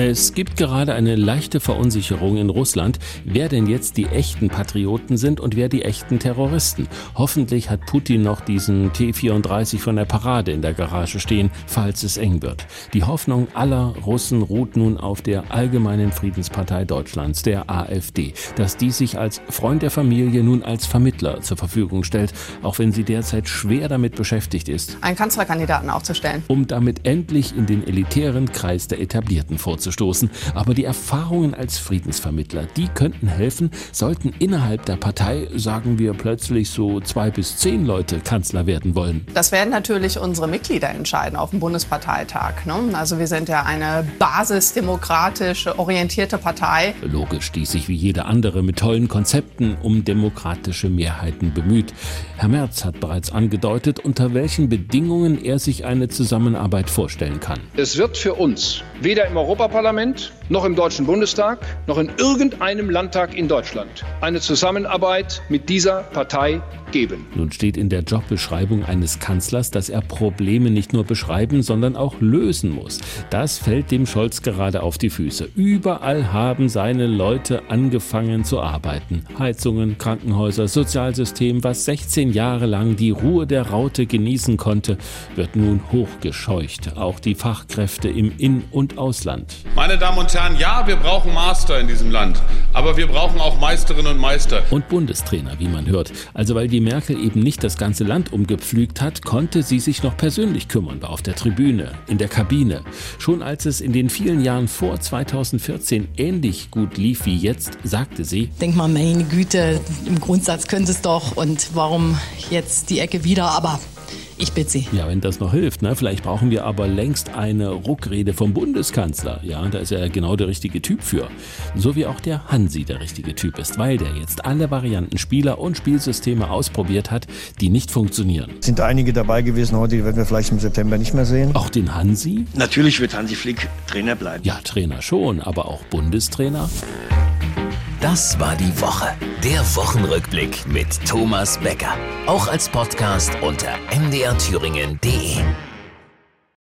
Es gibt gerade eine leichte Verunsicherung in Russland, wer denn jetzt die echten Patrioten sind und wer die echten Terroristen. Hoffentlich hat Putin noch diesen T-34 von der Parade in der Garage stehen, falls es eng wird. Die Hoffnung aller Russen ruht nun auf der Allgemeinen Friedenspartei Deutschlands, der AfD, dass die sich als Freund der Familie nun als Vermittler zur Verfügung stellt, auch wenn sie derzeit schwer damit beschäftigt ist, einen Kanzlerkandidaten aufzustellen. um damit endlich in den elitären Kreis der Etablierten vorzustoßen. Aber die Erfahrungen als Friedensvermittler, die könnten helfen, sollten innerhalb der Partei, sagen wir plötzlich so zwei bis zehn Leute Kanzler werden wollen. Das werden natürlich unsere Mitglieder entscheiden auf dem Bundesparteitag. Ne? Also wir sind ja eine basisdemokratisch orientierte Partei. Logisch, die sich wie jede andere mit tollen Konzepten um demokratische Mehrheiten bemüht. Herr Merz hat bereits angedeutet, unter welchen Bedingungen er sich eine Zusammenarbeit vorstellen kann. Es wird für uns weder im Europaparlament noch im Deutschen Bundestag noch in irgendeinem Landtag in Deutschland eine Zusammenarbeit mit dieser Partei geben. Nun steht in der Jobbeschreibung eines Kanzlers, dass er Probleme nicht nur beschreiben, sondern auch lösen muss. Das fällt dem Scholz gerade auf die Füße. Überall haben seine Leute angefangen zu arbeiten. Heizungen, Krankenhäuser, Sozialsystem, was 16 Jahre lang die Ruhe der Raute genießen konnte, wird nun hochgescheucht. Auch die Fachkräfte im In- und Ausland. Meine Damen und Herren, ja, wir brauchen Master in diesem Land, aber wir brauchen auch Meisterinnen und Meister. und Bundestrainer, wie man hört. Also weil die Merkel eben nicht das ganze Land umgepflügt hat, konnte sie sich noch persönlich kümmern, war auf der Tribüne, in der Kabine. Schon als es in den vielen Jahren vor 2014 ähnlich gut lief wie jetzt, sagte sie, denk mal, meine Güte, im Grundsatz könnte es doch und warum jetzt die Ecke wieder, aber ich bitte Sie. ja, wenn das noch hilft, ne? vielleicht brauchen wir aber längst eine Ruckrede vom Bundeskanzler. Ja, da ist er genau der richtige Typ für. So wie auch der Hansi der richtige Typ ist, weil der jetzt alle Varianten Spieler und Spielsysteme ausprobiert hat, die nicht funktionieren. sind einige dabei gewesen heute, die werden wir vielleicht im September nicht mehr sehen. Auch den Hansi? Natürlich wird Hansi Flick Trainer bleiben. Ja, Trainer schon, aber auch Bundestrainer? Das war die Woche. Der Wochenrückblick mit Thomas Becker. Auch als Podcast unter mdrthüringen.de.